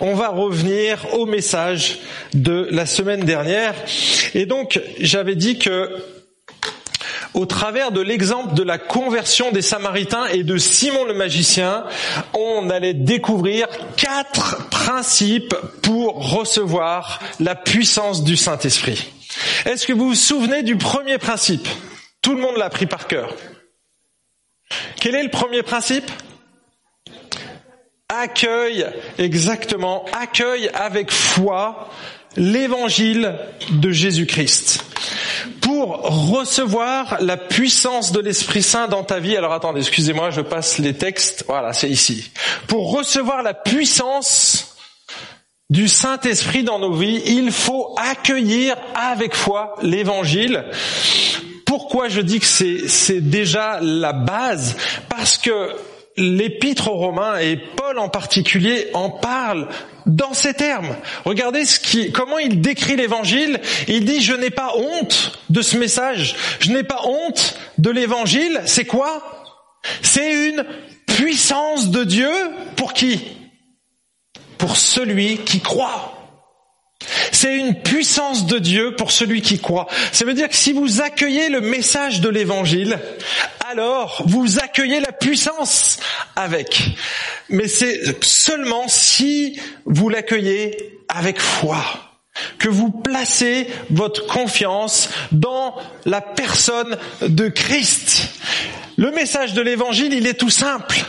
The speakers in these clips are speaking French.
on va revenir au message de la semaine dernière. Et donc, j'avais dit que au travers de l'exemple de la conversion des Samaritains et de Simon le magicien, on allait découvrir quatre principes pour recevoir la puissance du Saint-Esprit. Est-ce que vous vous souvenez du premier principe? Tout le monde l'a pris par cœur. Quel est le premier principe? Accueille, exactement, accueille avec foi l'évangile de Jésus-Christ. Pour recevoir la puissance de l'Esprit Saint dans ta vie, alors attendez, excusez-moi, je passe les textes, voilà, c'est ici. Pour recevoir la puissance du Saint-Esprit dans nos vies, il faut accueillir avec foi l'évangile. Pourquoi je dis que c'est déjà la base? Parce que l'épître aux Romains et Paul en particulier en parle dans ces termes. Regardez ce qui, comment il décrit l'évangile. Il dit, je n'ai pas honte de ce message. Je n'ai pas honte de l'évangile. C'est quoi? C'est une puissance de Dieu pour qui? Pour celui qui croit. C'est une puissance de Dieu pour celui qui croit. Ça veut dire que si vous accueillez le message de l'évangile, alors vous accueillez la puissance avec. Mais c'est seulement si vous l'accueillez avec foi que vous placez votre confiance dans la personne de Christ. Le message de l'évangile, il est tout simple.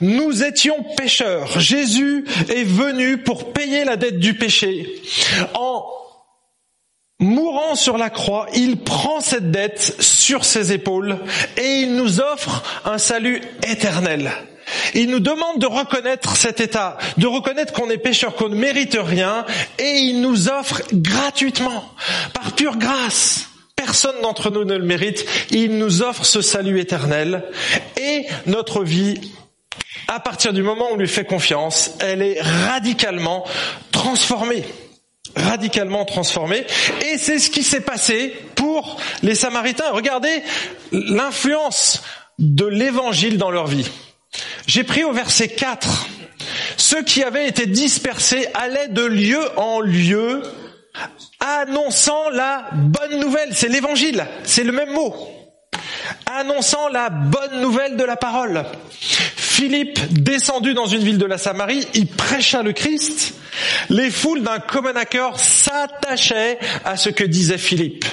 Nous étions pécheurs. Jésus est venu pour payer la dette du péché. En mourant sur la croix, il prend cette dette sur ses épaules et il nous offre un salut éternel. Il nous demande de reconnaître cet état, de reconnaître qu'on est pécheur, qu'on ne mérite rien, et il nous offre gratuitement, par pure grâce. Personne d'entre nous ne le mérite. Il nous offre ce salut éternel et notre vie à partir du moment où on lui fait confiance, elle est radicalement transformée. Radicalement transformée. Et c'est ce qui s'est passé pour les Samaritains. Regardez l'influence de l'évangile dans leur vie. J'ai pris au verset 4. Ceux qui avaient été dispersés allaient de lieu en lieu annonçant la bonne nouvelle. C'est l'évangile. C'est le même mot annonçant la bonne nouvelle de la parole. Philippe, descendu dans une ville de la Samarie, il prêcha le Christ. Les foules d'un commun accord s'attachaient à ce que disait Philippe,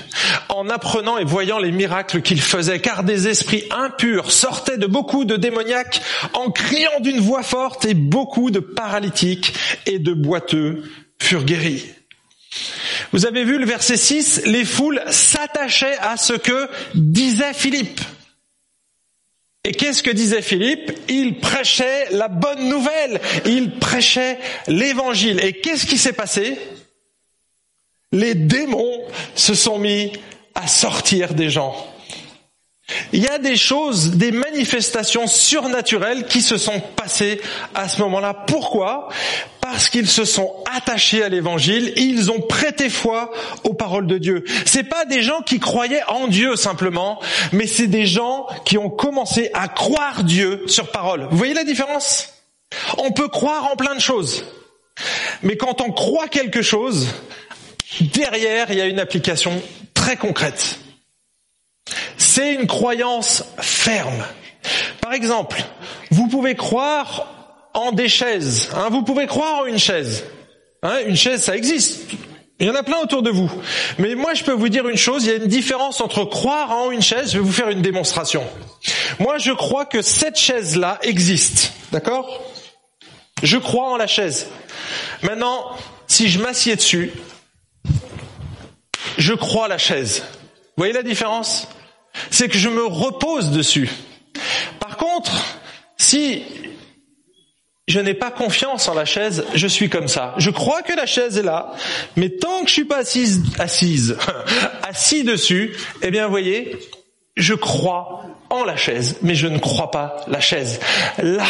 en apprenant et voyant les miracles qu'il faisait, car des esprits impurs sortaient de beaucoup de démoniaques en criant d'une voix forte, et beaucoup de paralytiques et de boiteux furent guéris. Vous avez vu le verset 6, les foules s'attachaient à ce que disait Philippe. Et qu'est-ce que disait Philippe? Il prêchait la bonne nouvelle, il prêchait l'évangile. Et qu'est-ce qui s'est passé? Les démons se sont mis à sortir des gens. Il y a des choses, des manifestations surnaturelles qui se sont passées à ce moment-là. Pourquoi? Parce qu'ils se sont attachés à l'évangile, ils ont prêté foi aux paroles de Dieu. C'est pas des gens qui croyaient en Dieu simplement, mais c'est des gens qui ont commencé à croire Dieu sur parole. Vous voyez la différence? On peut croire en plein de choses. Mais quand on croit quelque chose, derrière, il y a une application très concrète. C'est une croyance ferme. Par exemple, vous pouvez croire en des chaises. Hein, vous pouvez croire en une chaise. Hein, une chaise, ça existe. Il y en a plein autour de vous. Mais moi, je peux vous dire une chose, il y a une différence entre croire en une chaise, je vais vous faire une démonstration. Moi, je crois que cette chaise-là existe. D'accord? Je crois en la chaise. Maintenant, si je m'assieds dessus, je crois la chaise. Vous voyez la différence? C'est que je me repose dessus. Par contre, si je n'ai pas confiance en la chaise, je suis comme ça. Je crois que la chaise est là, mais tant que je suis pas assise, assise, assis dessus, eh bien, voyez, je crois en la chaise, mais je ne crois pas la chaise. Là,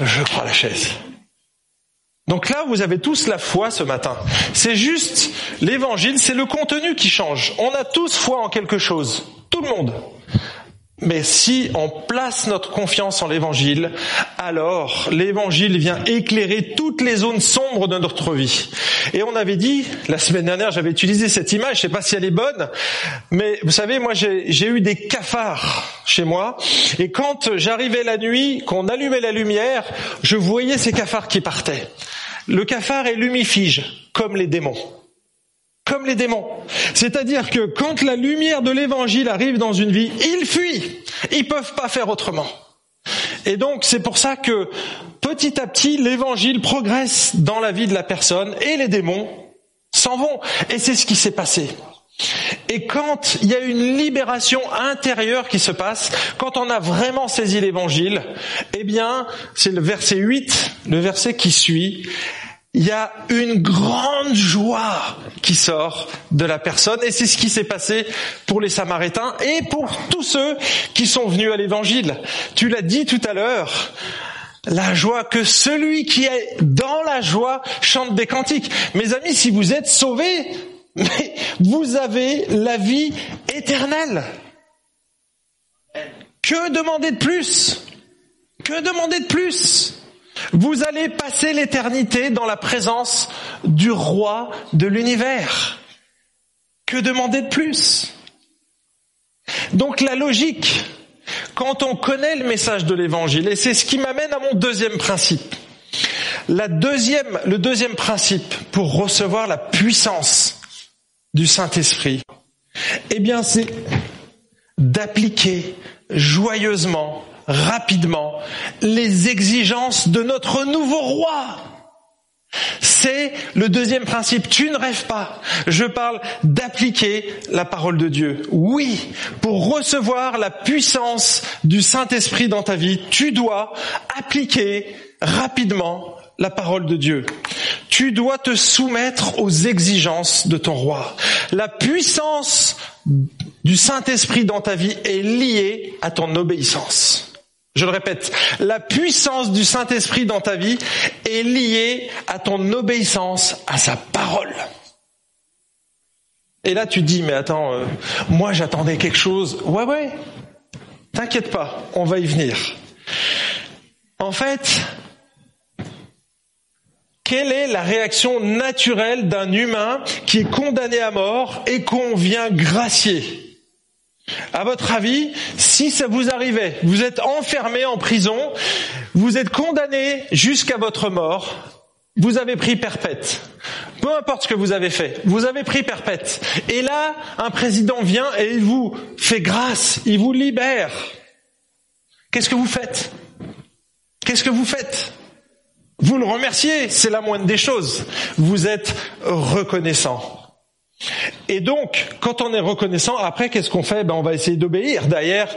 je crois la chaise. Donc là, vous avez tous la foi ce matin. C'est juste l'évangile, c'est le contenu qui change. On a tous foi en quelque chose. Tout le monde. Mais si on place notre confiance en l'évangile, alors l'évangile vient éclairer toutes les zones sombres de notre vie. Et on avait dit, la semaine dernière, j'avais utilisé cette image, je sais pas si elle est bonne, mais vous savez, moi j'ai eu des cafards chez moi, et quand j'arrivais la nuit, qu'on allumait la lumière, je voyais ces cafards qui partaient. Le cafard est lumifige, comme les démons comme les démons. C'est-à-dire que quand la lumière de l'évangile arrive dans une vie, ils fuient. Ils peuvent pas faire autrement. Et donc c'est pour ça que petit à petit l'évangile progresse dans la vie de la personne et les démons s'en vont. Et c'est ce qui s'est passé. Et quand il y a une libération intérieure qui se passe, quand on a vraiment saisi l'évangile, eh bien, c'est le verset 8, le verset qui suit, il y a une grande joie qui sort de la personne et c'est ce qui s'est passé pour les Samaritains et pour tous ceux qui sont venus à l'évangile. Tu l'as dit tout à l'heure, la joie que celui qui est dans la joie chante des cantiques. Mes amis, si vous êtes sauvés, vous avez la vie éternelle. Que demander de plus? Que demander de plus? Vous allez passer l'éternité dans la présence du roi de l'univers. Que demander de plus? Donc la logique, quand on connaît le message de l'évangile, et c'est ce qui m'amène à mon deuxième principe. Le deuxième principe pour recevoir la puissance du Saint-Esprit, eh bien c'est d'appliquer joyeusement rapidement les exigences de notre nouveau roi. C'est le deuxième principe. Tu ne rêves pas. Je parle d'appliquer la parole de Dieu. Oui, pour recevoir la puissance du Saint-Esprit dans ta vie, tu dois appliquer rapidement la parole de Dieu. Tu dois te soumettre aux exigences de ton roi. La puissance du Saint-Esprit dans ta vie est liée à ton obéissance. Je le répète, la puissance du Saint-Esprit dans ta vie est liée à ton obéissance à sa parole. Et là tu dis, mais attends, euh, moi j'attendais quelque chose. Ouais, ouais, t'inquiète pas, on va y venir. En fait, quelle est la réaction naturelle d'un humain qui est condamné à mort et qu'on vient gracier? À votre avis, si ça vous arrivait, vous êtes enfermé en prison, vous êtes condamné jusqu'à votre mort, vous avez pris perpète. Peu importe ce que vous avez fait, vous avez pris perpète. Et là, un président vient et il vous fait grâce, il vous libère. Qu'est-ce que vous faites? Qu'est-ce que vous faites? Vous le remerciez, c'est la moindre des choses. Vous êtes reconnaissant. Et donc, quand on est reconnaissant, après, qu'est-ce qu'on fait? Ben, On va essayer d'obéir d'ailleurs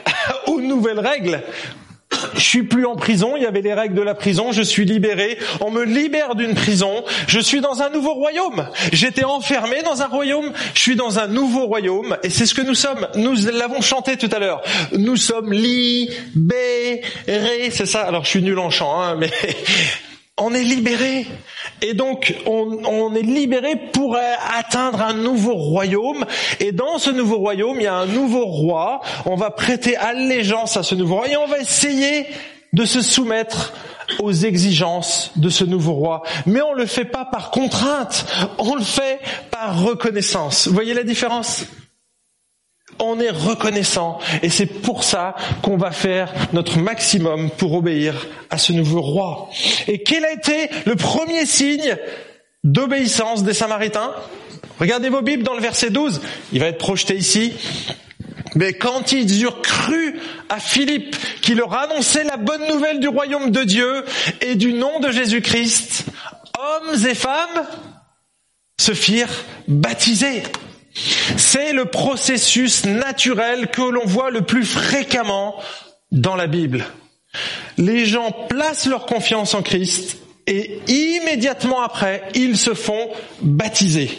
aux nouvelles règles. Je suis plus en prison, il y avait les règles de la prison, je suis libéré, on me libère d'une prison, je suis dans un nouveau royaume. J'étais enfermé dans un royaume, je suis dans un nouveau royaume, et c'est ce que nous sommes. Nous l'avons chanté tout à l'heure. Nous sommes libérés, c'est ça. Alors je suis nul en chant, hein, mais on est libéré. Et donc, on, est libéré pour atteindre un nouveau royaume. Et dans ce nouveau royaume, il y a un nouveau roi. On va prêter allégeance à ce nouveau roi et on va essayer de se soumettre aux exigences de ce nouveau roi. Mais on le fait pas par contrainte, on le fait par reconnaissance. Vous voyez la différence? On est reconnaissant et c'est pour ça qu'on va faire notre maximum pour obéir à ce nouveau roi. Et quel a été le premier signe d'obéissance des Samaritains? Regardez vos Bibles dans le verset 12, il va être projeté ici. Mais quand ils eurent cru à Philippe qui leur annonçait la bonne nouvelle du royaume de Dieu et du nom de Jésus-Christ, hommes et femmes se firent baptiser. C'est le processus naturel que l'on voit le plus fréquemment dans la Bible. Les gens placent leur confiance en Christ et immédiatement après, ils se font baptiser.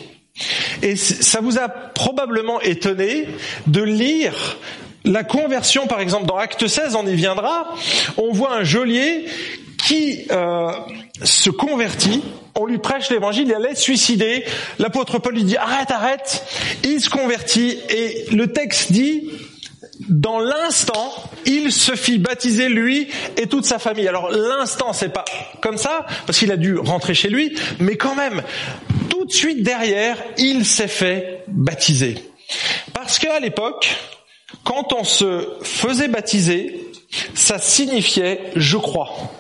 Et ça vous a probablement étonné de lire la conversion, par exemple, dans Acte 16, on y viendra, on voit un geôlier qui euh, se convertit on lui prêche l'évangile, il allait se suicider. L'apôtre Paul lui dit arrête, arrête. Il se convertit et le texte dit dans l'instant, il se fit baptiser lui et toute sa famille. Alors l'instant, c'est pas comme ça, parce qu'il a dû rentrer chez lui, mais quand même, tout de suite derrière, il s'est fait baptiser. Parce qu'à l'époque, quand on se faisait baptiser, ça signifiait je crois.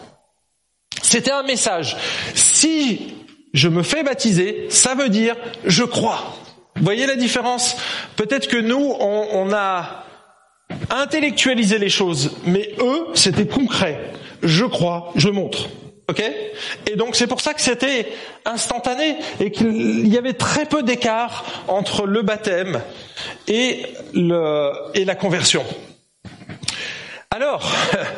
C'était un message. Si je me fais baptiser, ça veut dire je crois. Vous voyez la différence? Peut-être que nous, on, a intellectualisé les choses, mais eux, c'était concret. Je crois, je montre. Ok? Et donc c'est pour ça que c'était instantané et qu'il y avait très peu d'écart entre le baptême et, et la conversion. Alors,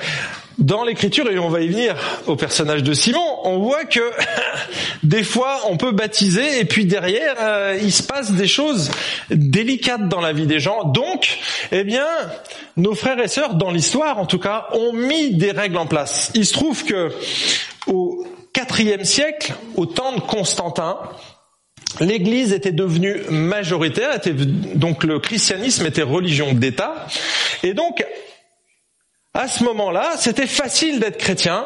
dans l'écriture, et on va y venir au personnage de Simon, on voit que des fois on peut baptiser et puis derrière euh, il se passe des choses délicates dans la vie des gens. Donc, eh bien, nos frères et sœurs, dans l'histoire en tout cas, ont mis des règles en place. Il se trouve que au IVe siècle, au temps de Constantin, L'Église était devenue majoritaire, donc le christianisme était religion d'État, et donc à ce moment-là, c'était facile d'être chrétien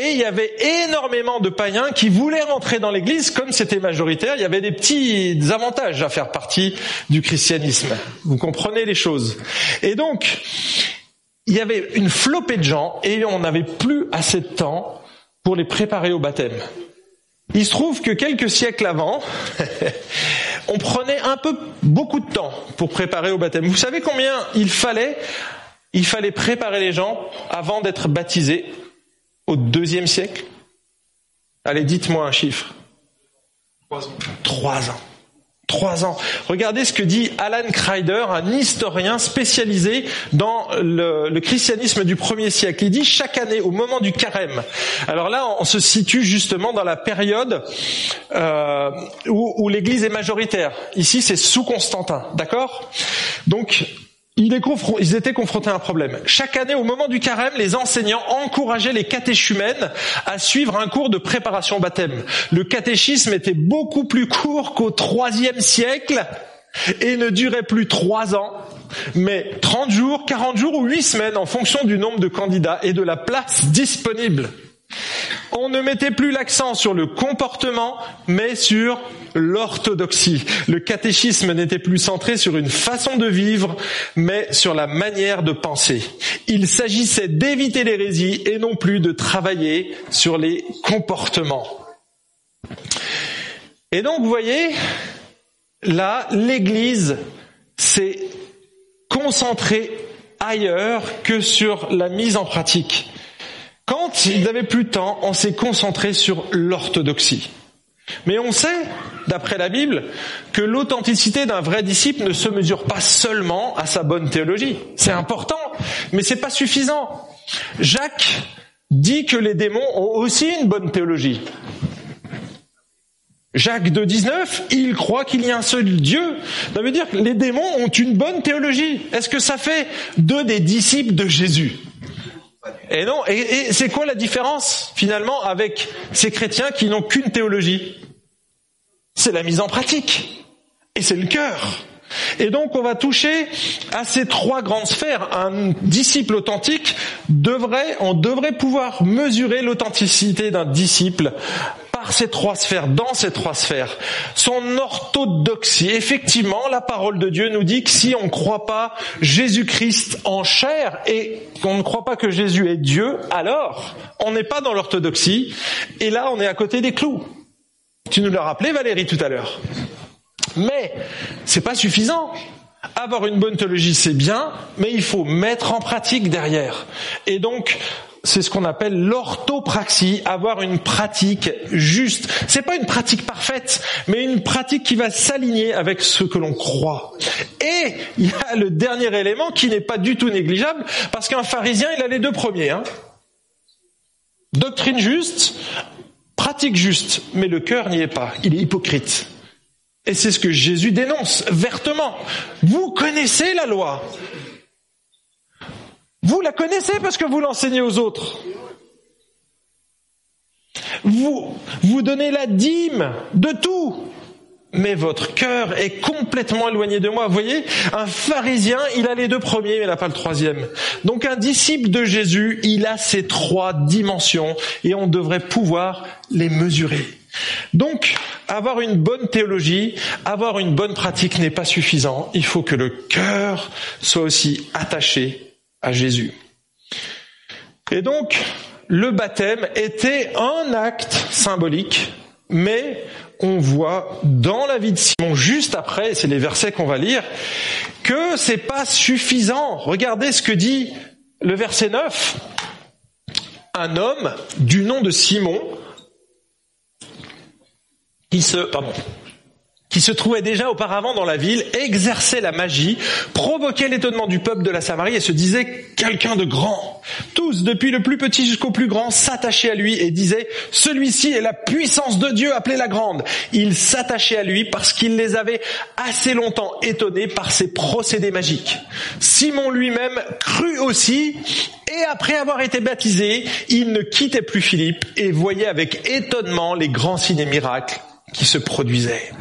et il y avait énormément de païens qui voulaient rentrer dans l'église comme c'était majoritaire. Il y avait des petits avantages à faire partie du christianisme. Vous comprenez les choses. Et donc, il y avait une flopée de gens et on n'avait plus assez de temps pour les préparer au baptême. Il se trouve que quelques siècles avant, on prenait un peu beaucoup de temps pour préparer au baptême. Vous savez combien il fallait il fallait préparer les gens avant d'être baptisés au deuxième siècle. Allez, dites-moi un chiffre. Trois ans. Trois ans. Trois ans. Regardez ce que dit Alan Kreider, un historien spécialisé dans le, christianisme du premier siècle. Il dit chaque année, au moment du carême. Alors là, on se situe justement dans la période euh, où, où l'Église est majoritaire. Ici, c'est sous Constantin, d'accord? Donc, ils étaient confrontés à un problème. Chaque année, au moment du carême, les enseignants encourageaient les catéchumènes à suivre un cours de préparation au baptême. Le catéchisme était beaucoup plus court qu'au troisième siècle et ne durait plus trois ans, mais 30 jours, 40 jours ou 8 semaines en fonction du nombre de candidats et de la place disponible. On ne mettait plus l'accent sur le comportement, mais sur l'orthodoxie. Le catéchisme n'était plus centré sur une façon de vivre, mais sur la manière de penser. Il s'agissait d'éviter l'hérésie et non plus de travailler sur les comportements. Et donc, vous voyez, là, l'Église s'est concentrée ailleurs que sur la mise en pratique. Quand ils n'avaient plus de temps, on s'est concentré sur l'orthodoxie. Mais on sait, d'après la Bible, que l'authenticité d'un vrai disciple ne se mesure pas seulement à sa bonne théologie. C'est important, mais c'est pas suffisant. Jacques dit que les démons ont aussi une bonne théologie. Jacques 2.19, il croit qu'il y a un seul Dieu. Ça veut dire que les démons ont une bonne théologie. Est-ce que ça fait d'eux des disciples de Jésus? Et non, et, c'est quoi la différence finalement avec ces chrétiens qui n'ont qu'une théologie? C'est la mise en pratique. Et c'est le cœur. Et donc on va toucher à ces trois grandes sphères. Un disciple authentique devrait, on devrait pouvoir mesurer l'authenticité d'un disciple par ces trois sphères, dans ces trois sphères. Son orthodoxie. Effectivement, la parole de Dieu nous dit que si on ne croit pas Jésus-Christ en chair et qu'on ne croit pas que Jésus est Dieu, alors on n'est pas dans l'orthodoxie. Et là, on est à côté des clous. Tu nous l'as rappelé, Valérie, tout à l'heure. Mais c'est pas suffisant. Avoir une bonne théologie, c'est bien, mais il faut mettre en pratique derrière. Et donc, c'est ce qu'on appelle l'orthopraxie, avoir une pratique juste. C'est pas une pratique parfaite, mais une pratique qui va s'aligner avec ce que l'on croit. Et il y a le dernier élément qui n'est pas du tout négligeable, parce qu'un pharisien, il a les deux premiers. Hein. Doctrine juste, pratique juste, mais le cœur n'y est pas. Il est hypocrite. Et c'est ce que Jésus dénonce vertement. Vous connaissez la loi. Vous la connaissez parce que vous l'enseignez aux autres. Vous, vous donnez la dîme de tout. mais votre cœur est complètement éloigné de moi. Vous voyez, un pharisien, il a les deux premiers, mais il n'a pas le troisième. Donc un disciple de Jésus, il a ces trois dimensions et on devrait pouvoir les mesurer. Donc, avoir une bonne théologie, avoir une bonne pratique n'est pas suffisant. Il faut que le cœur soit aussi attaché à Jésus. Et donc, le baptême était un acte symbolique, mais on voit dans la vie de Simon juste après, c'est les versets qu'on va lire, que c'est pas suffisant. Regardez ce que dit le verset 9. Un homme du nom de Simon qui se, pardon, qui se trouvait déjà auparavant dans la ville, exerçait la magie, provoquait l'étonnement du peuple de la Samarie et se disait quelqu'un de grand. Tous, depuis le plus petit jusqu'au plus grand, s'attachaient à lui et disaient, celui-ci est la puissance de Dieu appelée la grande. Ils s'attachaient à lui parce qu'il les avait assez longtemps étonnés par ses procédés magiques. Simon lui-même crut aussi et après avoir été baptisé, il ne quittait plus Philippe et voyait avec étonnement les grands signes et miracles qui se produisaient.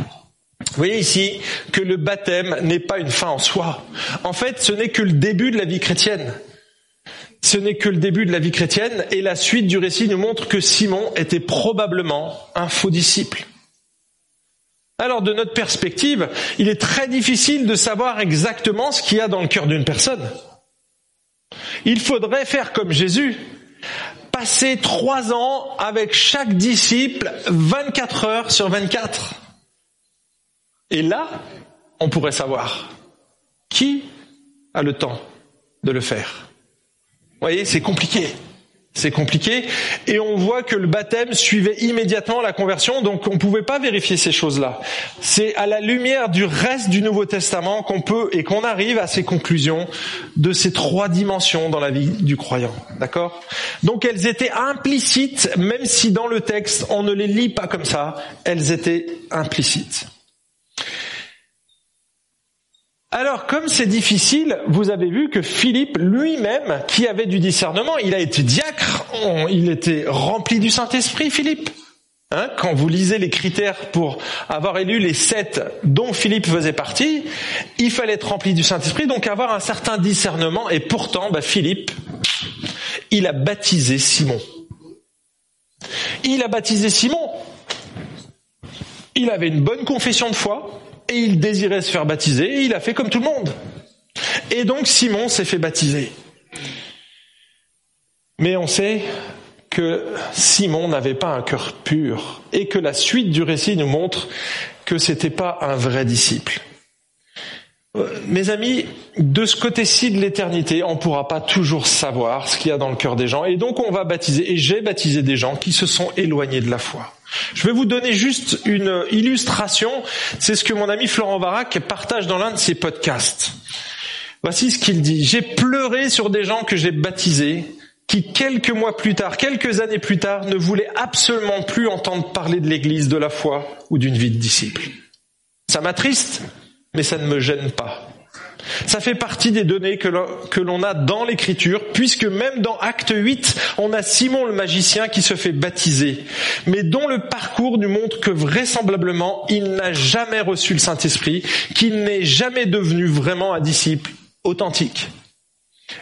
Vous voyez ici que le baptême n'est pas une fin en soi. En fait, ce n'est que le début de la vie chrétienne. Ce n'est que le début de la vie chrétienne et la suite du récit nous montre que Simon était probablement un faux disciple. Alors de notre perspective, il est très difficile de savoir exactement ce qu'il y a dans le cœur d'une personne. Il faudrait faire comme Jésus, passer trois ans avec chaque disciple 24 heures sur 24. Et là, on pourrait savoir qui a le temps de le faire. Vous voyez, c'est compliqué. C'est compliqué. Et on voit que le baptême suivait immédiatement la conversion, donc on ne pouvait pas vérifier ces choses-là. C'est à la lumière du reste du Nouveau Testament qu'on peut et qu'on arrive à ces conclusions de ces trois dimensions dans la vie du croyant. D'accord? Donc elles étaient implicites, même si dans le texte on ne les lit pas comme ça, elles étaient implicites. Alors, comme c'est difficile, vous avez vu que Philippe lui-même, qui avait du discernement, il a été diacre, il était rempli du Saint-Esprit, Philippe. Hein, quand vous lisez les critères pour avoir élu les sept dont Philippe faisait partie, il fallait être rempli du Saint-Esprit, donc avoir un certain discernement, et pourtant, bah, Philippe, il a baptisé Simon. Il a baptisé Simon. Il avait une bonne confession de foi, et il désirait se faire baptiser, et il a fait comme tout le monde. Et donc Simon s'est fait baptiser. Mais on sait que Simon n'avait pas un cœur pur, et que la suite du récit nous montre que c'était pas un vrai disciple. Euh, mes amis, de ce côté-ci de l'éternité, on ne pourra pas toujours savoir ce qu'il y a dans le cœur des gens, et donc on va baptiser, et j'ai baptisé des gens qui se sont éloignés de la foi. Je vais vous donner juste une illustration. C'est ce que mon ami Florent Varac partage dans l'un de ses podcasts. Voici ce qu'il dit. J'ai pleuré sur des gens que j'ai baptisés, qui quelques mois plus tard, quelques années plus tard, ne voulaient absolument plus entendre parler de l'Église, de la foi ou d'une vie de disciple. Ça m'attriste, mais ça ne me gêne pas. Ça fait partie des données que l'on a dans l'écriture, puisque même dans Acte 8, on a Simon le magicien qui se fait baptiser, mais dont le parcours nous montre que vraisemblablement, il n'a jamais reçu le Saint-Esprit, qu'il n'est jamais devenu vraiment un disciple authentique.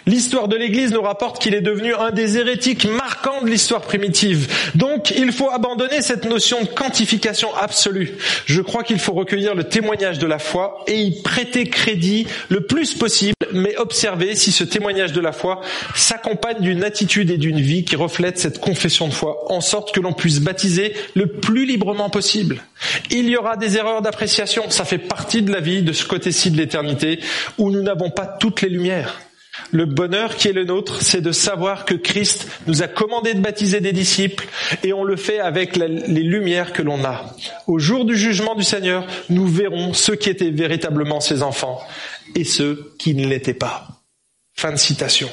L'histoire de l'Église nous rapporte qu'il est devenu un des hérétiques marquants de l'histoire primitive. Donc il faut abandonner cette notion de quantification absolue. Je crois qu'il faut recueillir le témoignage de la foi et y prêter crédit le plus possible, mais observer si ce témoignage de la foi s'accompagne d'une attitude et d'une vie qui reflètent cette confession de foi, en sorte que l'on puisse baptiser le plus librement possible. Il y aura des erreurs d'appréciation, ça fait partie de la vie de ce côté-ci de l'éternité, où nous n'avons pas toutes les lumières. Le bonheur qui est le nôtre, c'est de savoir que Christ nous a commandé de baptiser des disciples et on le fait avec les lumières que l'on a. Au jour du jugement du Seigneur, nous verrons ceux qui étaient véritablement ses enfants et ceux qui ne l'étaient pas. Fin de citation.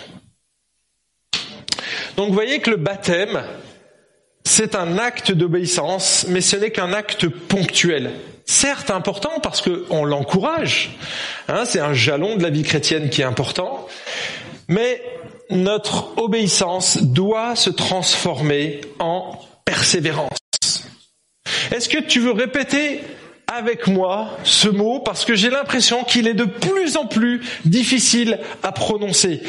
Donc vous voyez que le baptême, c'est un acte d'obéissance, mais ce n'est qu'un acte ponctuel certes important parce qu'on l'encourage, hein, c'est un jalon de la vie chrétienne qui est important, mais notre obéissance doit se transformer en persévérance. Est-ce que tu veux répéter avec moi ce mot? Parce que j'ai l'impression qu'il est de plus en plus difficile à prononcer.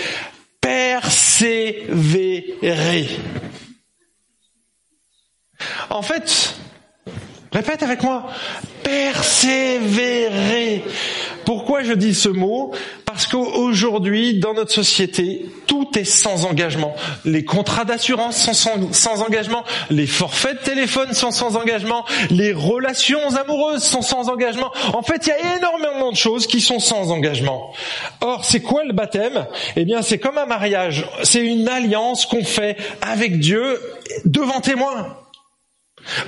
Persévérer. En fait, répète avec moi, persévérer. Pourquoi je dis ce mot Parce qu'aujourd'hui, dans notre société, tout est sans engagement. Les contrats d'assurance sont sans, engagement, les forfaits de téléphone sont sans engagement, les relations amoureuses sont sans engagement. En fait, il y a énormément de choses qui sont sans engagement. Or, c'est quoi le baptême? Eh bien, c'est comme un mariage. C'est une alliance qu'on fait avec Dieu devant témoin.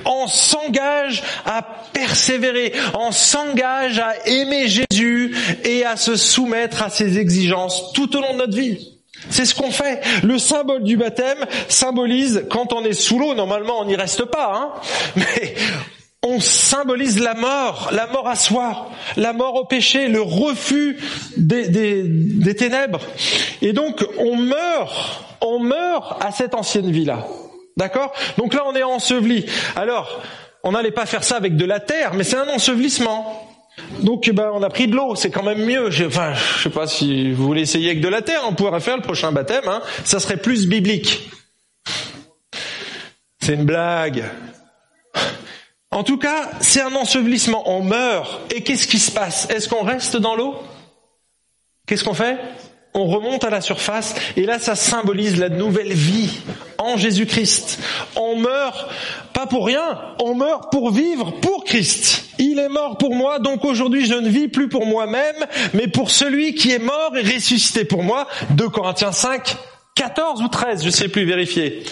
On s'engage à persévérer, on s'engage à aimer Jésus et à se soumettre à ses exigences tout au long de notre vie. C'est ce qu'on fait. Le symbole du baptême symbolise, quand on est sous l'eau, normalement on n'y reste pas, hein, mais on symbolise la mort, la mort à soi, la mort au péché, le refus des, des ténèbres. Et donc on meurt, on meurt à cette ancienne vie-là. D'accord Donc là, on est enseveli. Alors, on n'allait pas faire ça avec de la terre, mais c'est un ensevelissement. Donc, ben, on a pris de l'eau, c'est quand même mieux. Je, enfin, je sais pas si vous voulez essayer avec de la terre, on pourrait faire le prochain baptême. Hein. Ça serait plus biblique. C'est une blague. En tout cas, c'est un ensevelissement. On meurt. Et qu'est-ce qui se passe? Est-ce qu'on reste dans l'eau? Qu'est-ce qu'on fait? On remonte à la surface et là ça symbolise la nouvelle vie en Jésus-Christ. On meurt pas pour rien, on meurt pour vivre pour Christ. Il est mort pour moi, donc aujourd'hui je ne vis plus pour moi-même, mais pour celui qui est mort et ressuscité pour moi. 2 Corinthiens 5, 14 ou 13, je sais plus vérifier.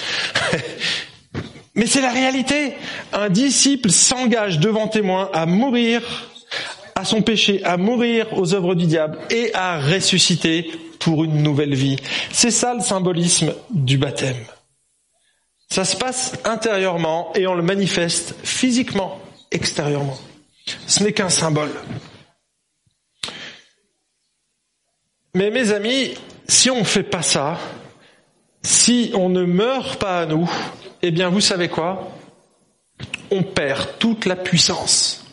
mais c'est la réalité. Un disciple s'engage devant témoin à mourir à son péché, à mourir aux œuvres du diable et à ressusciter pour une nouvelle vie. C'est ça le symbolisme du baptême. Ça se passe intérieurement et on le manifeste physiquement, extérieurement. Ce n'est qu'un symbole. Mais mes amis, si on ne fait pas ça, si on ne meurt pas à nous, eh bien vous savez quoi? On perd toute la puissance.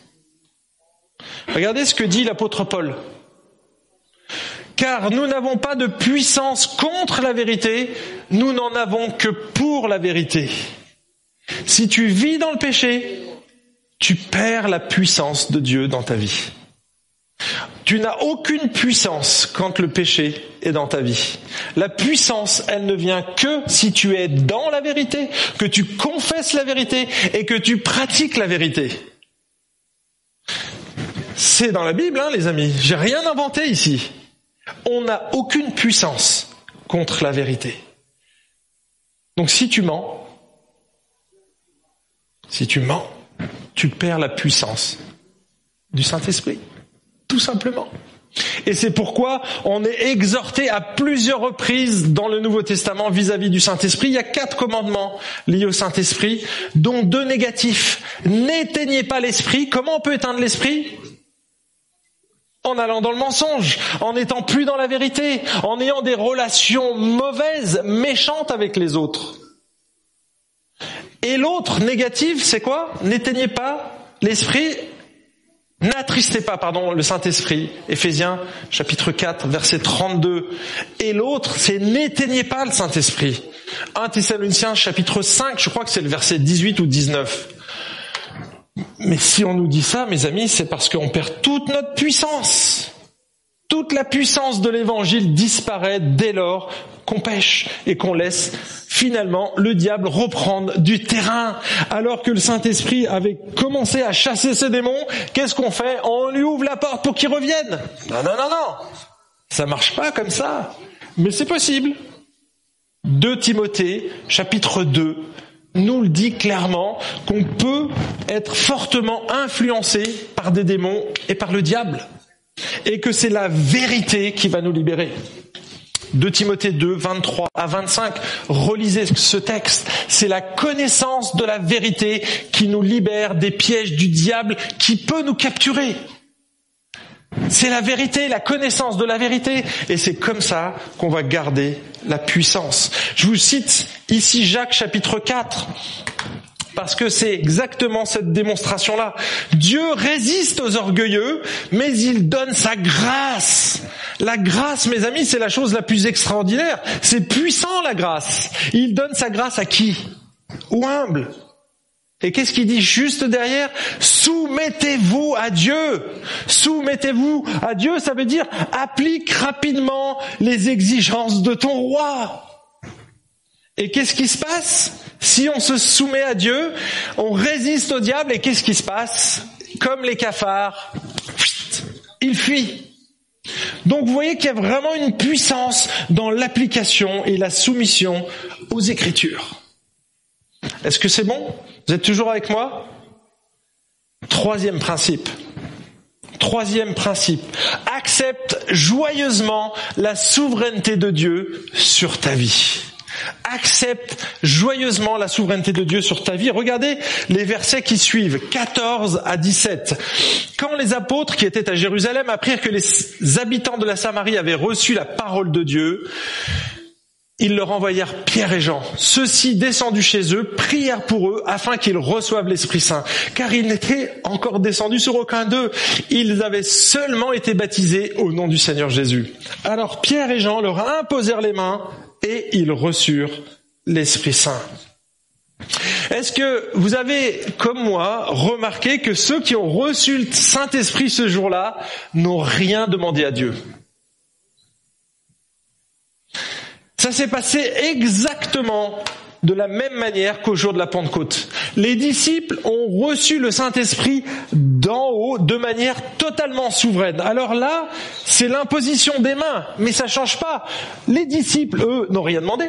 Regardez ce que dit l'apôtre Paul. Car nous n'avons pas de puissance contre la vérité, nous n'en avons que pour la vérité. Si tu vis dans le péché, tu perds la puissance de Dieu dans ta vie. Tu n'as aucune puissance quand le péché est dans ta vie. La puissance, elle ne vient que si tu es dans la vérité, que tu confesses la vérité et que tu pratiques la vérité. C'est dans la Bible, hein, les amis. J'ai rien inventé ici. On n'a aucune puissance contre la vérité. Donc si tu mens, si tu mens, tu perds la puissance du Saint-Esprit. Tout simplement. Et c'est pourquoi on est exhorté à plusieurs reprises dans le Nouveau Testament vis-à-vis du Saint-Esprit. Il y a quatre commandements liés au Saint-Esprit, dont deux négatifs. N'éteignez pas l'esprit. Comment on peut éteindre l'esprit? En allant dans le mensonge, en n'étant plus dans la vérité, en ayant des relations mauvaises, méchantes avec les autres. Et l'autre négative, c'est quoi? N'éteignez pas l'esprit, n'attristez pas, pardon, le Saint-Esprit. Éphésiens chapitre 4, verset 32. Et l'autre, c'est n'éteignez pas le Saint-Esprit. 1 Thessaloniciens chapitre 5, je crois que c'est le verset 18 ou 19. Mais si on nous dit ça, mes amis, c'est parce qu'on perd toute notre puissance. Toute la puissance de l'évangile disparaît dès lors qu'on pêche et qu'on laisse finalement le diable reprendre du terrain. Alors que le Saint-Esprit avait commencé à chasser ses démons, qu'est-ce qu'on fait On lui ouvre la porte pour qu'il revienne. Non, non, non, non. Ça marche pas comme ça. Mais c'est possible. 2 Timothée, chapitre 2, nous le dit clairement qu'on peut être fortement influencé par des démons et par le diable. Et que c'est la vérité qui va nous libérer. De Timothée 2, 23 à 25, relisez ce texte. C'est la connaissance de la vérité qui nous libère des pièges du diable qui peut nous capturer. C'est la vérité, la connaissance de la vérité. Et c'est comme ça qu'on va garder la puissance. Je vous cite ici Jacques chapitre 4. Parce que c'est exactement cette démonstration-là. Dieu résiste aux orgueilleux, mais il donne sa grâce. La grâce, mes amis, c'est la chose la plus extraordinaire. C'est puissant, la grâce. Il donne sa grâce à qui? Aux humbles. Et qu'est-ce qu'il dit juste derrière Soumettez-vous à Dieu. Soumettez-vous à Dieu, ça veut dire applique rapidement les exigences de ton roi. Et qu'est-ce qui se passe Si on se soumet à Dieu, on résiste au diable et qu'est-ce qui se passe Comme les cafards, il fuit. Donc vous voyez qu'il y a vraiment une puissance dans l'application et la soumission aux Écritures. Est-ce que c'est bon Vous êtes toujours avec moi? Troisième principe. Troisième principe. Accepte joyeusement la souveraineté de Dieu sur ta vie. Accepte joyeusement la souveraineté de Dieu sur ta vie. Regardez les versets qui suivent, 14 à 17. Quand les apôtres qui étaient à Jérusalem apprirent que les habitants de la Samarie avaient reçu la parole de Dieu, ils leur envoyèrent Pierre et Jean. Ceux-ci, descendus chez eux, prièrent pour eux afin qu'ils reçoivent l'Esprit Saint, car ils n'étaient encore descendus sur aucun d'eux. Ils avaient seulement été baptisés au nom du Seigneur Jésus. Alors Pierre et Jean leur imposèrent les mains et ils reçurent l'Esprit Saint. Est-ce que vous avez, comme moi, remarqué que ceux qui ont reçu le Saint-Esprit ce jour-là n'ont rien demandé à Dieu? Ça s'est passé exactement de la même manière qu'au jour de la Pentecôte. Les disciples ont reçu le Saint-Esprit d'en haut de manière totalement souveraine. Alors là, c'est l'imposition des mains, mais ça change pas. Les disciples, eux, n'ont rien demandé.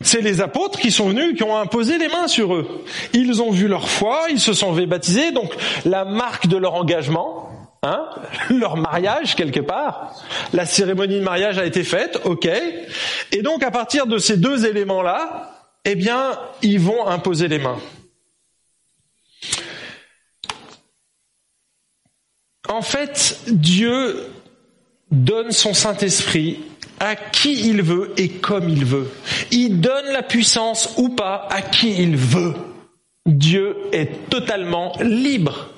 C'est les apôtres qui sont venus, qui ont imposé les mains sur eux. Ils ont vu leur foi, ils se sont fait donc la marque de leur engagement, Hein leur mariage quelque part. La cérémonie de mariage a été faite, ok. Et donc à partir de ces deux éléments-là, eh bien, ils vont imposer les mains. En fait, Dieu donne son Saint-Esprit à qui il veut et comme il veut. Il donne la puissance ou pas à qui il veut. Dieu est totalement libre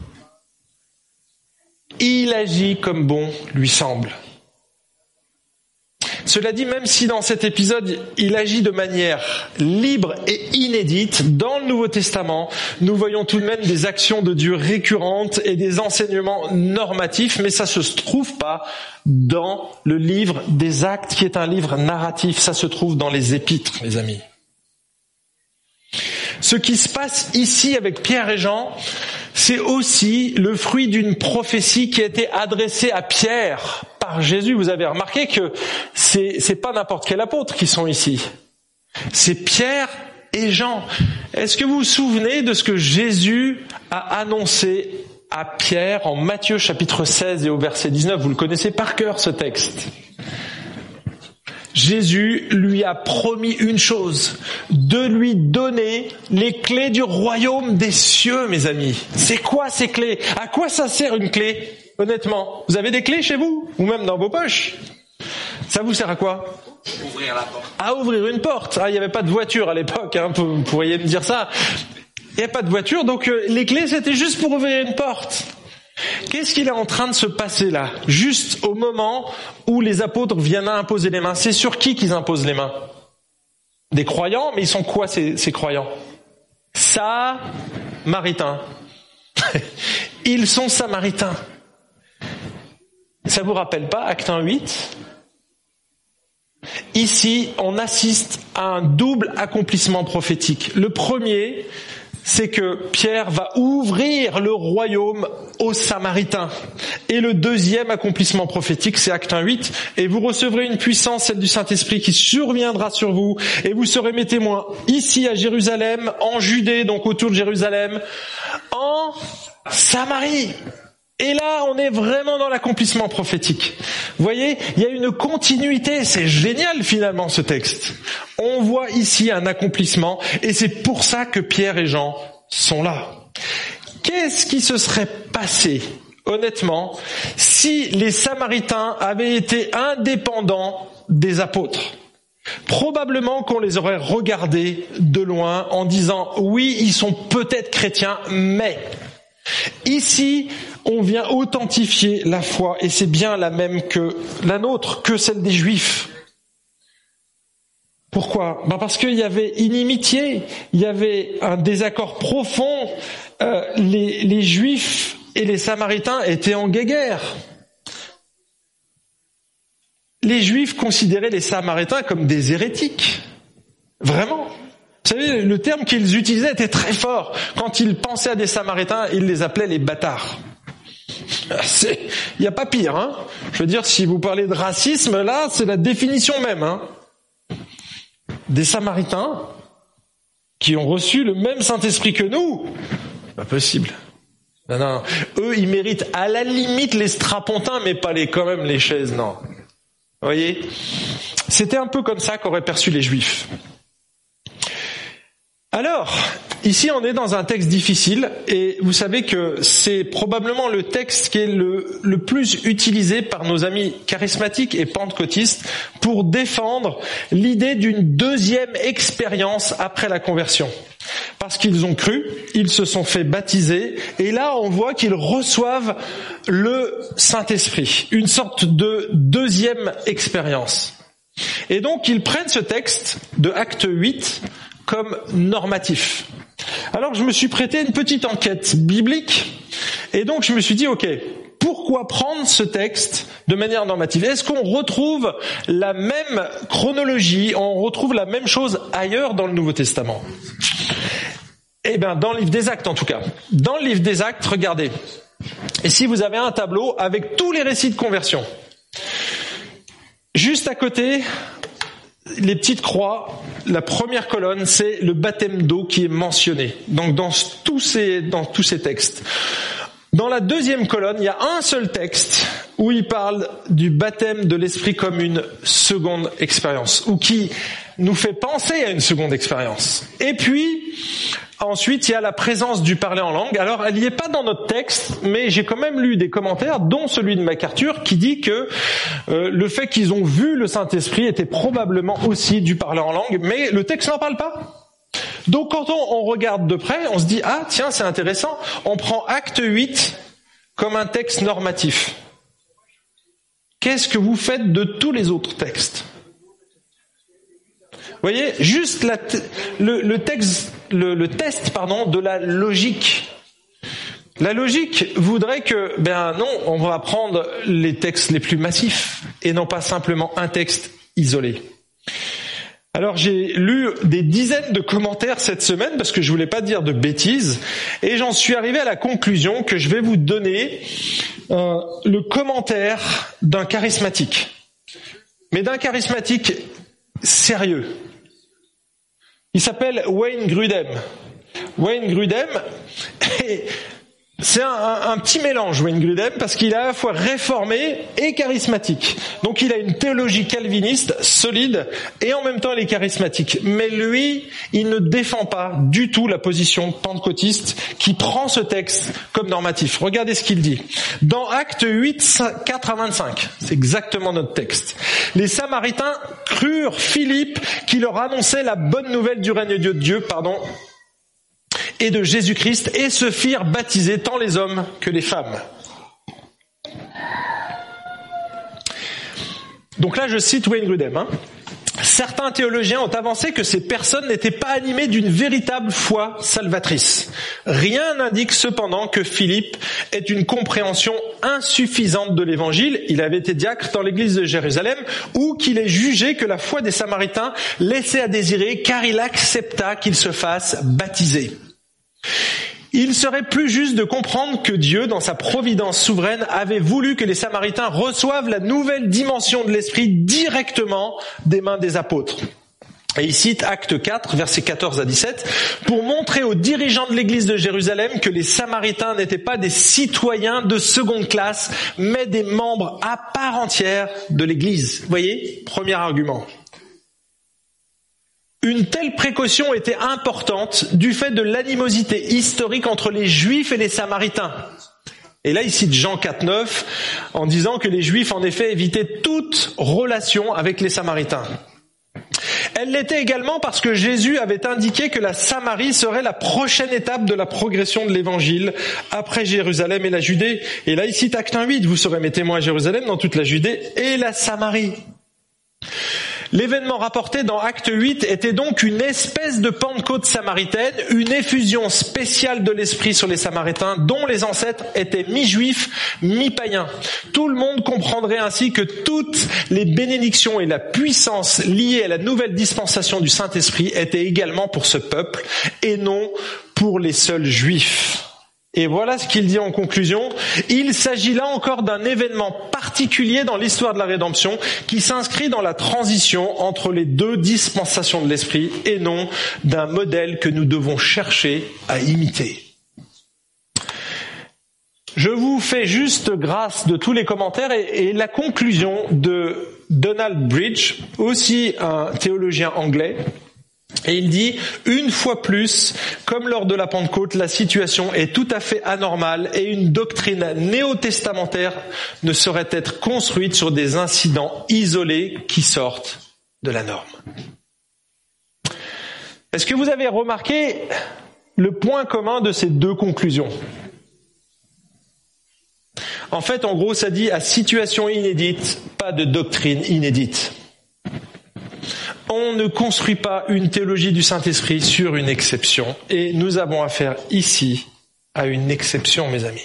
il agit comme bon lui semble. Cela dit, même si dans cet épisode, il agit de manière libre et inédite, dans le Nouveau Testament, nous voyons tout de même des actions de Dieu récurrentes et des enseignements normatifs, mais ça se trouve pas dans le livre des actes, qui est un livre narratif, ça se trouve dans les épîtres, mes amis. Ce qui se passe ici avec Pierre et Jean, c'est aussi le fruit d'une prophétie qui a été adressée à Pierre par Jésus. Vous avez remarqué que c'est, pas n'importe quel apôtre qui sont ici. C'est Pierre et Jean. Est-ce que vous vous souvenez de ce que Jésus a annoncé à Pierre en Matthieu chapitre 16 et au verset 19 Vous le connaissez par cœur ce texte. Jésus lui a promis une chose, de lui donner les clés du royaume des cieux, mes amis. C'est quoi ces clés? À quoi ça sert une clé? Honnêtement, vous avez des clés chez vous ou même dans vos poches? Ça vous sert à quoi? Ouvrir la porte. À ouvrir une porte. Ah, il n'y avait pas de voiture à l'époque, hein, vous pourriez me dire ça. Il n'y avait pas de voiture, donc euh, les clés c'était juste pour ouvrir une porte. Qu'est-ce qu'il est en train de se passer là? Juste au moment où les apôtres viennent imposer les mains. C'est sur qui qu'ils imposent les mains? Des croyants, mais ils sont quoi ces, ces croyants? Samaritains. ils sont samaritains. Ça vous rappelle pas Acte 1, 8 Ici, on assiste à un double accomplissement prophétique. Le premier, c'est que Pierre va ouvrir le royaume aux Samaritains. Et le deuxième accomplissement prophétique, c'est Acte 8, et vous recevrez une puissance, celle du Saint-Esprit, qui surviendra sur vous, et vous serez mes témoins ici à Jérusalem, en Judée, donc autour de Jérusalem, en Samarie, et là, on est vraiment dans l'accomplissement prophétique. Vous voyez, il y a une continuité, c'est génial finalement ce texte. On voit ici un accomplissement et c'est pour ça que Pierre et Jean sont là. Qu'est-ce qui se serait passé, honnêtement, si les Samaritains avaient été indépendants des apôtres? Probablement qu'on les aurait regardés de loin en disant oui, ils sont peut-être chrétiens, mais ici, on vient authentifier la foi et c'est bien la même que la nôtre, que celle des juifs. Pourquoi? Ben Parce qu'il y avait inimitié, il y avait un désaccord profond. Euh, les, les Juifs et les Samaritains étaient en guéguerre. Les Juifs considéraient les Samaritains comme des hérétiques. Vraiment. Vous savez, le terme qu'ils utilisaient était très fort. Quand ils pensaient à des Samaritains, ils les appelaient les bâtards. Il n'y a pas pire. Hein Je veux dire, si vous parlez de racisme, là, c'est la définition même. Hein des Samaritains qui ont reçu le même Saint-Esprit que nous. Pas possible. Non, non. Eux, ils méritent à la limite les strapontins, mais pas les, quand même les chaises, non. Vous voyez? C'était un peu comme ça qu'auraient perçu les Juifs. Alors, ici on est dans un texte difficile et vous savez que c'est probablement le texte qui est le, plus utilisé par nos amis charismatiques et pentecôtistes pour défendre l'idée d'une deuxième expérience après la conversion. Parce qu'ils ont cru, ils se sont fait baptiser et là on voit qu'ils reçoivent le Saint-Esprit, une sorte de deuxième expérience. Et donc ils prennent ce texte de Acte 8 comme normatif. Alors je me suis prêté une petite enquête biblique et donc je me suis dit, ok, pourquoi prendre ce texte de manière normative? Est-ce qu'on retrouve la même chronologie, on retrouve la même chose ailleurs dans le Nouveau Testament? Eh bien, dans le livre des Actes en tout cas. Dans le livre des Actes, regardez. Et si vous avez un tableau avec tous les récits de conversion, juste à côté, les petites croix, la première colonne, c'est le baptême d'eau qui est mentionné. Donc dans tous ces, dans tous ces textes. Dans la deuxième colonne, il y a un seul texte où il parle du baptême de l'esprit comme une seconde expérience, ou qui nous fait penser à une seconde expérience. Et puis, Ensuite, il y a la présence du parler en langue. Alors, elle n'y est pas dans notre texte, mais j'ai quand même lu des commentaires, dont celui de MacArthur, qui dit que euh, le fait qu'ils ont vu le Saint-Esprit était probablement aussi du parler en langue, mais le texte n'en parle pas. Donc, quand on, regarde de près, on se dit, ah, tiens, c'est intéressant, on prend acte 8 comme un texte normatif. Qu'est-ce que vous faites de tous les autres textes? Vous voyez, juste le, texte, le, test pardon, de la logique. La logique voudrait que, ben non, on va prendre les textes les plus massifs et non pas simplement un texte isolé. Alors j'ai lu des dizaines de commentaires cette semaine parce que je voulais pas dire de bêtises et j'en suis arrivé à la conclusion que je vais vous donner euh, le commentaire d'un charismatique, mais d'un charismatique sérieux, il s'appelle Wayne Grudem. Wayne Grudem, c'est un, petit mélange, Wayne Grudem, parce qu'il est à la fois réformé et charismatique. Donc il a une théologie calviniste solide et en même temps il est charismatique. Mais lui, il ne défend pas du tout la position pentecôtiste qui prend ce texte comme normatif. Regardez ce qu'il dit. Dans Acte 8, 4 à 25, c'est exactement notre texte. Les Samaritains crurent Philippe qui leur annonçait la bonne nouvelle du règne de Dieu, pardon, et de Jésus-Christ et se firent baptiser tant les hommes que les femmes. Donc là, je cite Wayne Grudem. Hein. Certains théologiens ont avancé que ces personnes n'étaient pas animées d'une véritable foi salvatrice. Rien n'indique cependant que Philippe ait une compréhension insuffisante de l'évangile, il avait été diacre dans l'église de Jérusalem, ou qu'il ait jugé que la foi des Samaritains laissait à désirer car il accepta qu'il se fasse baptiser. Il serait plus juste de comprendre que Dieu, dans sa providence souveraine, avait voulu que les Samaritains reçoivent la nouvelle dimension de l'Esprit directement des mains des apôtres. Et il cite Acte 4, versets 14 à 17, pour montrer aux dirigeants de l'église de Jérusalem que les Samaritains n'étaient pas des citoyens de seconde classe, mais des membres à part entière de l'église. Voyez Premier argument. Une telle précaution était importante du fait de l'animosité historique entre les Juifs et les Samaritains. Et là, il cite Jean 4.9 en disant que les Juifs, en effet, évitaient toute relation avec les Samaritains. Elle l'était également parce que Jésus avait indiqué que la Samarie serait la prochaine étape de la progression de l'évangile après Jérusalem et la Judée. Et là, ici, acte 1, 8, vous serez mes témoins à Jérusalem, dans toute la Judée et la Samarie. L'événement rapporté dans Acte 8 était donc une espèce de Pentecôte samaritaine, une effusion spéciale de l'Esprit sur les Samaritains, dont les ancêtres étaient mi-juifs, mi-païens. Tout le monde comprendrait ainsi que toutes les bénédictions et la puissance liées à la nouvelle dispensation du Saint-Esprit étaient également pour ce peuple et non pour les seuls juifs. Et voilà ce qu'il dit en conclusion. Il s'agit là encore d'un événement particulier dans l'histoire de la rédemption qui s'inscrit dans la transition entre les deux dispensations de l'esprit et non d'un modèle que nous devons chercher à imiter. Je vous fais juste grâce de tous les commentaires et, la conclusion de Donald Bridge, aussi un théologien anglais, et il dit, une fois plus, comme lors de la Pentecôte, la situation est tout à fait anormale et une doctrine néo-testamentaire ne saurait être construite sur des incidents isolés qui sortent de la norme. Est-ce que vous avez remarqué le point commun de ces deux conclusions? En fait, en gros, ça dit à situation inédite, pas de doctrine inédite. On ne construit pas une théologie du Saint-Esprit sur une exception. Et nous avons affaire ici à une exception, mes amis.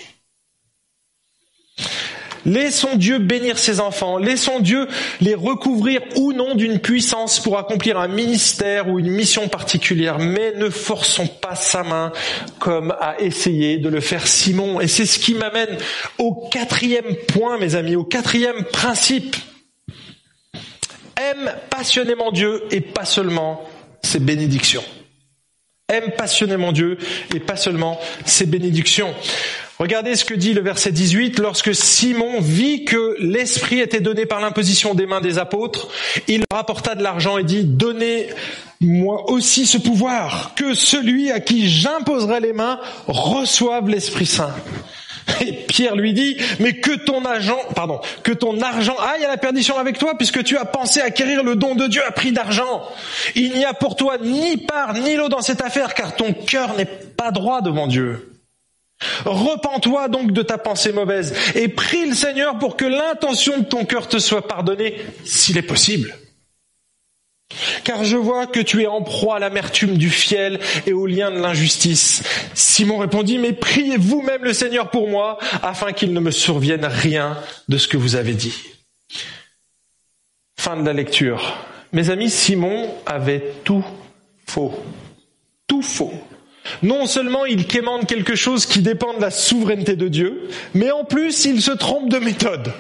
Laissons Dieu bénir ses enfants, laissons Dieu les recouvrir ou non d'une puissance pour accomplir un ministère ou une mission particulière, mais ne forçons pas sa main comme a essayé de le faire Simon. Et c'est ce qui m'amène au quatrième point, mes amis, au quatrième principe aime passionnément Dieu et pas seulement ses bénédictions. Aime passionnément Dieu et pas seulement ses bénédictions. Regardez ce que dit le verset 18. Lorsque Simon vit que l'Esprit était donné par l'imposition des mains des apôtres, il rapporta de l'argent et dit, donnez-moi aussi ce pouvoir, que celui à qui j'imposerai les mains reçoive l'Esprit Saint. Et Pierre lui dit, mais que ton argent, pardon, que ton argent aille à la perdition avec toi, puisque tu as pensé acquérir le don de Dieu à prix d'argent. Il n'y a pour toi ni part ni lot dans cette affaire, car ton cœur n'est pas droit devant Dieu. Repends-toi donc de ta pensée mauvaise et prie le Seigneur pour que l'intention de ton cœur te soit pardonnée, s'il est possible. Car je vois que tu es en proie à l'amertume du fiel et au lien de l'injustice. Simon répondit, mais priez vous-même le Seigneur pour moi, afin qu'il ne me survienne rien de ce que vous avez dit. Fin de la lecture. Mes amis, Simon avait tout faux. Tout faux. Non seulement il quémande quelque chose qui dépend de la souveraineté de Dieu, mais en plus il se trompe de méthode.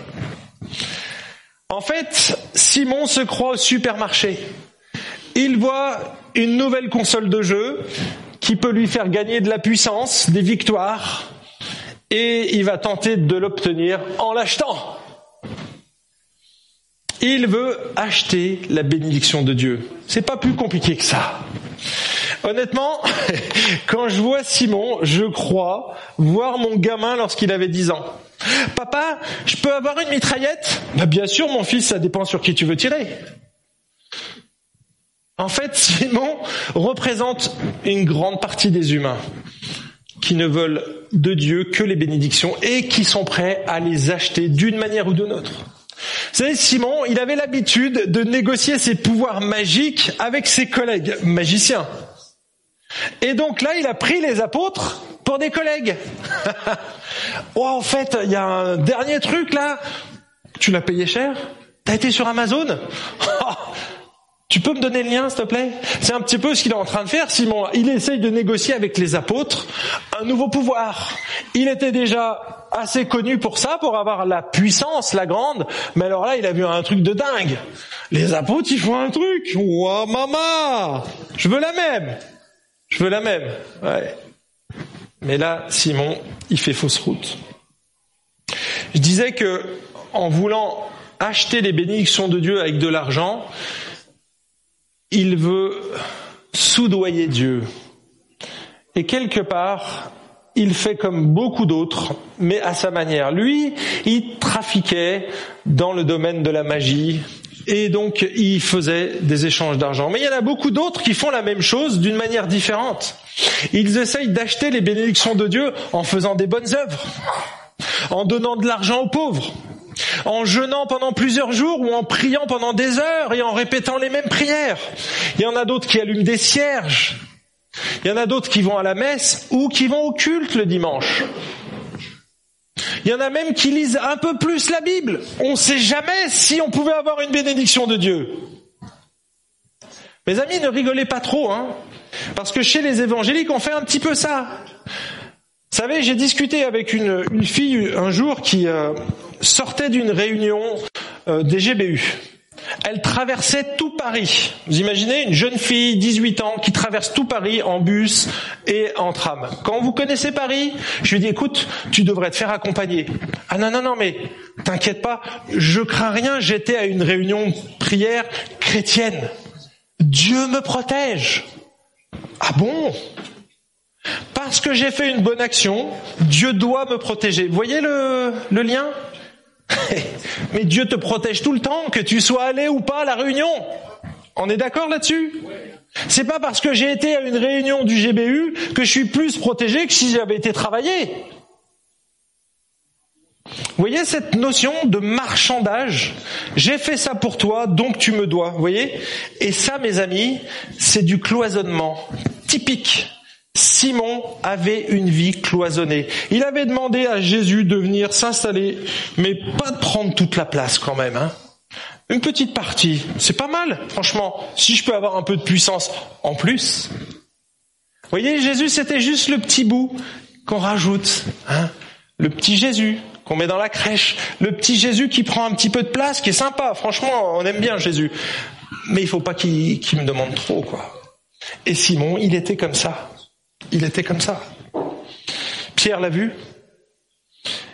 En fait, Simon se croit au supermarché. Il voit une nouvelle console de jeu qui peut lui faire gagner de la puissance, des victoires, et il va tenter de l'obtenir en l'achetant. Il veut acheter la bénédiction de Dieu. C'est pas plus compliqué que ça. Honnêtement, quand je vois Simon, je crois voir mon gamin lorsqu'il avait 10 ans. Papa, je peux avoir une mitraillette? Bah, Bien sûr, mon fils, ça dépend sur qui tu veux tirer. En fait, Simon représente une grande partie des humains qui ne veulent de Dieu que les bénédictions et qui sont prêts à les acheter d'une manière ou d'une autre. Vous savez, Simon, il avait l'habitude de négocier ses pouvoirs magiques avec ses collègues magiciens. Et donc là, il a pris les apôtres pour des collègues. oh, en fait, il y a un dernier truc là. Tu l'as payé cher? T'as été sur Amazon? Oh, Tu peux me donner le lien, s'il te plaît? C'est un petit peu ce qu'il est en train de faire, Simon. Il essaye de négocier avec les apôtres un nouveau pouvoir. Il était déjà assez connu pour ça, pour avoir la puissance, la grande. Mais alors là, il a vu un truc de dingue. Les apôtres, ils font un truc. Ouah, maman Je veux la même. Je veux la même. Ouais. Mais là, Simon, il fait fausse route. Je disais que, en voulant acheter les bénédictions de Dieu avec de l'argent, il veut soudoyer Dieu. Et quelque part, il fait comme beaucoup d'autres, mais à sa manière. Lui, il trafiquait dans le domaine de la magie et donc il faisait des échanges d'argent. Mais il y en a beaucoup d'autres qui font la même chose d'une manière différente. Ils essayent d'acheter les bénédictions de Dieu en faisant des bonnes œuvres, en donnant de l'argent aux pauvres, en jeûnant pendant plusieurs jours ou en priant pendant des heures et en répétant les mêmes prières. Il y en a d'autres qui allument des cierges. Il y en a d'autres qui vont à la messe ou qui vont au culte le dimanche. Il y en a même qui lisent un peu plus la Bible. On ne sait jamais si on pouvait avoir une bénédiction de Dieu. Mes amis, ne rigolez pas trop, hein, parce que chez les évangéliques, on fait un petit peu ça. Vous savez, j'ai discuté avec une, fille un jour qui euh, sortait d'une réunion euh, des GBU. Elle traversait tout Paris. Vous imaginez une jeune fille, 18 ans, qui traverse tout Paris en bus et en tram. Quand vous connaissez Paris, je lui dis, écoute, tu devrais te faire accompagner. Ah non, non, non, mais t'inquiète pas, je crains rien, j'étais à une réunion prière chrétienne. Dieu me protège. Ah bon? Parce que j'ai fait une bonne action, Dieu doit me protéger. Vous voyez le, le lien? Mais Dieu te protège tout le temps, que tu sois allé ou pas à la réunion. On est d'accord là-dessus? C'est pas parce que j'ai été à une réunion du GBU que je suis plus protégé que si j'avais été travaillé. Vous voyez cette notion de marchandage? J'ai fait ça pour toi, donc tu me dois. Vous voyez? Et ça, mes amis, c'est du cloisonnement typique Simon avait une vie cloisonnée. Il avait demandé à Jésus de venir s'installer, mais pas de prendre toute la place quand même. Hein. Une petite partie, c'est pas mal, franchement. Si je peux avoir un peu de puissance en plus. Vous voyez, Jésus, c'était juste le petit bout qu'on rajoute. Hein. Le petit Jésus qu'on met dans la crèche. Le petit Jésus qui prend un petit peu de place, qui est sympa. Franchement, on aime bien Jésus. Mais il faut pas qu'il me demande trop, quoi. Et Simon, il était comme ça. Il était comme ça. Pierre l'a vu.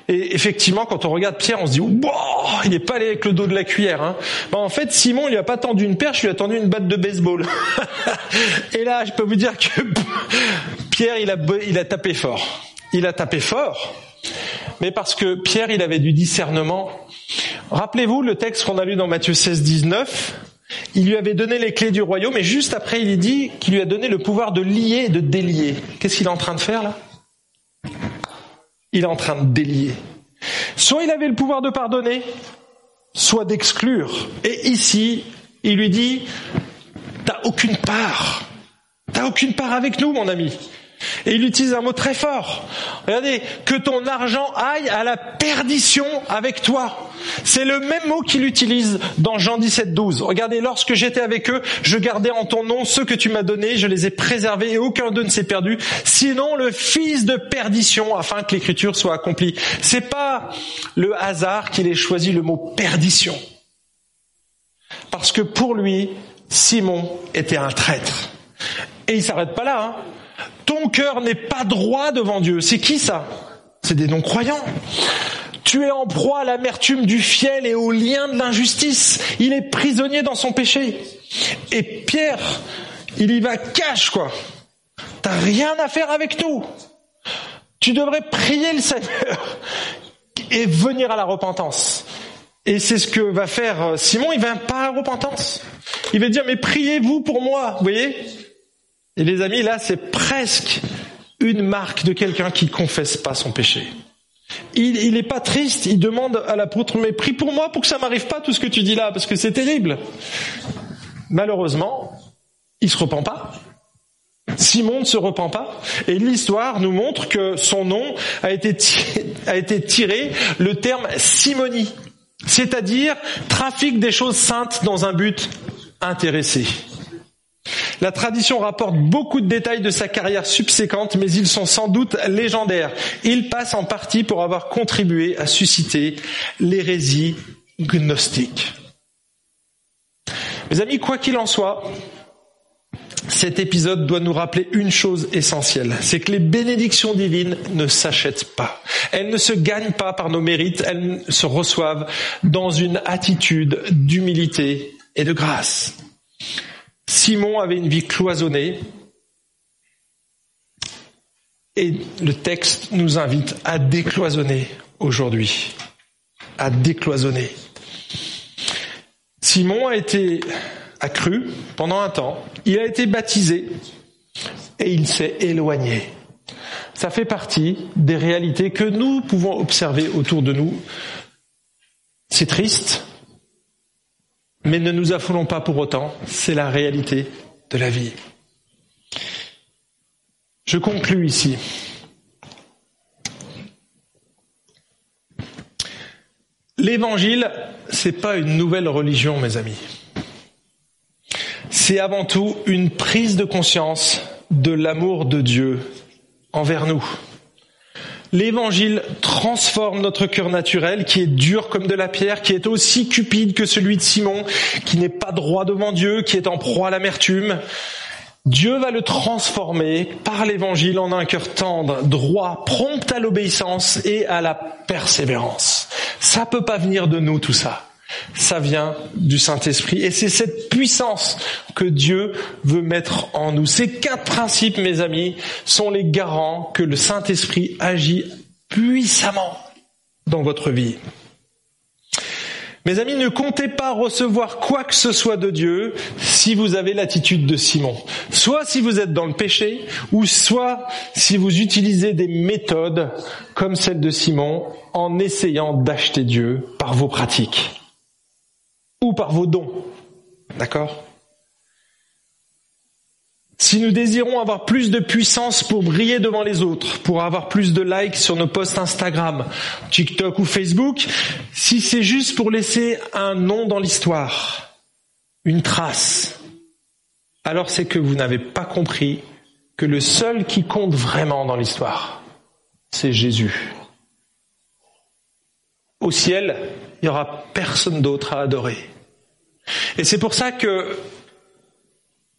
Et effectivement, quand on regarde Pierre, on se dit, il n'est pas allé avec le dos de la cuillère. Hein. Ben, en fait, Simon, il lui a pas tendu une perche, il lui a tendu une batte de baseball. Et là, je peux vous dire que Pierre, il a, il a tapé fort. Il a tapé fort. Mais parce que Pierre, il avait du discernement. Rappelez-vous le texte qu'on a lu dans Matthieu 16, 19. Il lui avait donné les clés du royaume et juste après il dit qu'il lui a donné le pouvoir de lier et de délier. Qu'est-ce qu'il est en train de faire là? Il est en train de délier. Soit il avait le pouvoir de pardonner, soit d'exclure. Et ici, il lui dit, t'as aucune part. T'as aucune part avec nous, mon ami. Et il utilise un mot très fort. Regardez, que ton argent aille à la perdition avec toi. C'est le même mot qu'il utilise dans Jean 17, 12. Regardez, lorsque j'étais avec eux, je gardais en ton nom ceux que tu m'as donnés, je les ai préservés et aucun d'eux ne s'est perdu. Sinon, le fils de perdition, afin que l'écriture soit accomplie. C'est pas le hasard qu'il ait choisi le mot perdition. Parce que pour lui, Simon était un traître. Et il s'arrête pas là. Hein. Ton cœur n'est pas droit devant Dieu. C'est qui ça? C'est des non-croyants. Tu es en proie à l'amertume du fiel et au lien de l'injustice. Il est prisonnier dans son péché. Et Pierre, il y va cache, quoi. T'as rien à faire avec nous. Tu devrais prier le Seigneur et venir à la repentance. Et c'est ce que va faire euh, Simon, il va pas à la repentance. Il va dire, mais priez-vous pour moi, vous voyez? Et les amis, là, c'est presque une marque de quelqu'un qui confesse pas son péché. Il n'est pas triste, il demande à l'apôtre, mais prie pour moi pour que ça m'arrive pas tout ce que tu dis là, parce que c'est terrible. Malheureusement, il se repent pas. Simon ne se repent pas. Et l'histoire nous montre que son nom a été a été tiré le terme simonie, c'est-à-dire trafic des choses saintes dans un but intéressé. La tradition rapporte beaucoup de détails de sa carrière subséquente, mais ils sont sans doute légendaires. Il passe en partie pour avoir contribué à susciter l'hérésie gnostique. Mes amis, quoi qu'il en soit, cet épisode doit nous rappeler une chose essentielle, c'est que les bénédictions divines ne s'achètent pas. Elles ne se gagnent pas par nos mérites, elles se reçoivent dans une attitude d'humilité et de grâce. Simon avait une vie cloisonnée et le texte nous invite à décloisonner aujourd'hui, à décloisonner. Simon a été accru pendant un temps, il a été baptisé et il s'est éloigné. Ça fait partie des réalités que nous pouvons observer autour de nous. C'est triste, mais ne nous affolons pas pour autant, c'est la réalité de la vie. Je conclus ici. L'évangile, c'est pas une nouvelle religion, mes amis. C'est avant tout une prise de conscience de l'amour de Dieu envers nous. L'évangile transforme notre cœur naturel qui est dur comme de la pierre, qui est aussi cupide que celui de Simon, qui n'est pas droit devant Dieu, qui est en proie à l'amertume. Dieu va le transformer par l'évangile en un cœur tendre, droit, prompt à l'obéissance et à la persévérance. Ça peut pas venir de nous tout ça. Ça vient du Saint-Esprit. Et c'est cette puissance que Dieu veut mettre en nous. Ces quatre principes, mes amis, sont les garants que le Saint-Esprit agit puissamment dans votre vie. Mes amis, ne comptez pas recevoir quoi que ce soit de Dieu si vous avez l'attitude de Simon. Soit si vous êtes dans le péché, ou soit si vous utilisez des méthodes comme celle de Simon en essayant d'acheter Dieu par vos pratiques ou par vos dons. D'accord? Si nous désirons avoir plus de puissance pour briller devant les autres, pour avoir plus de likes sur nos posts Instagram, TikTok ou Facebook, si c'est juste pour laisser un nom dans l'histoire, une trace, alors c'est que vous n'avez pas compris que le seul qui compte vraiment dans l'histoire, c'est Jésus. Au ciel, il n'y aura personne d'autre à adorer. Et c'est pour ça que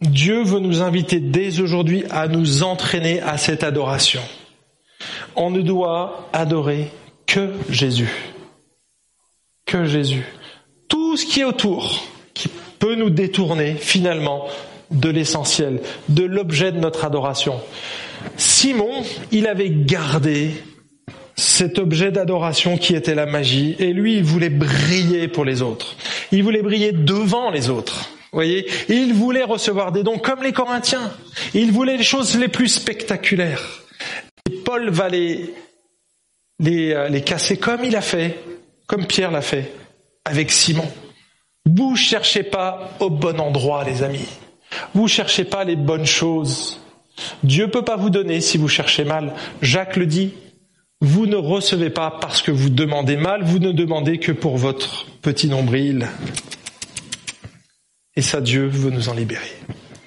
Dieu veut nous inviter dès aujourd'hui à nous entraîner à cette adoration. On ne doit adorer que Jésus. Que Jésus. Tout ce qui est autour, qui peut nous détourner finalement de l'essentiel, de l'objet de notre adoration. Simon, il avait gardé cet objet d'adoration qui était la magie, et lui, il voulait briller pour les autres. Il voulait briller devant les autres voyez, il voulait recevoir des dons comme les Corinthiens. Il voulait les choses les plus spectaculaires. Et Paul va euh, les casser comme il a fait, comme Pierre l'a fait avec Simon. Vous cherchez pas au bon endroit, les amis. Vous cherchez pas les bonnes choses. Dieu peut pas vous donner si vous cherchez mal. Jacques le dit. Vous ne recevez pas parce que vous demandez mal, vous ne demandez que pour votre petit nombril. Et ça, Dieu veut nous en libérer.